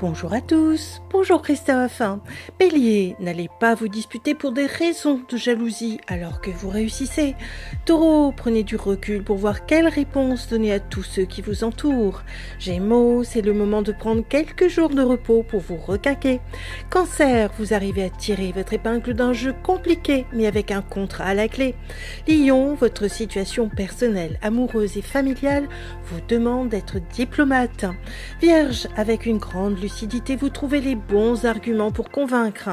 Bonjour à tous, bonjour Christophe. Bélier, n'allez pas vous disputer pour des raisons de jalousie alors que vous réussissez. Taureau, prenez du recul pour voir quelle réponse donner à tous ceux qui vous entourent. Gémeaux, c'est le moment de prendre quelques jours de repos pour vous requinquer. Cancer, vous arrivez à tirer votre épingle d'un jeu compliqué mais avec un contrat à la clé. Lion, votre situation personnelle, amoureuse et familiale vous demande d'être diplomate. Vierge, avec une grande lucidité, vous trouvez les bons arguments pour convaincre.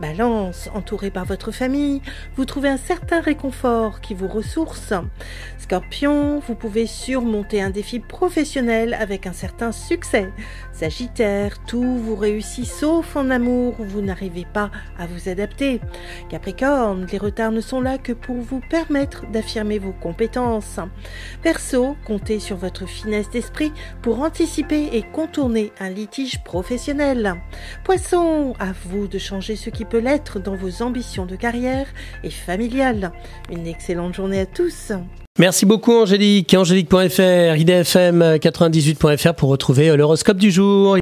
Balance, entouré par votre famille, vous trouvez un certain réconfort qui vous ressource. Scorpion, vous pouvez surmonter un défi professionnel avec un certain succès. Sagittaire, tout vous réussit sauf en amour où vous n'arrivez pas à vous adapter. Capricorne, les retards ne sont là que pour vous permettre d'affirmer vos compétences. Verseau, comptez sur votre finesse d'esprit pour anticiper et contourner un litige professionnel. Poisson, à vous de changer ce qui peut l'être dans vos ambitions de carrière et familiale. Une excellente journée à tous. Merci beaucoup Angélique. Angélique.fr, idfm98.fr pour retrouver l'horoscope du jour.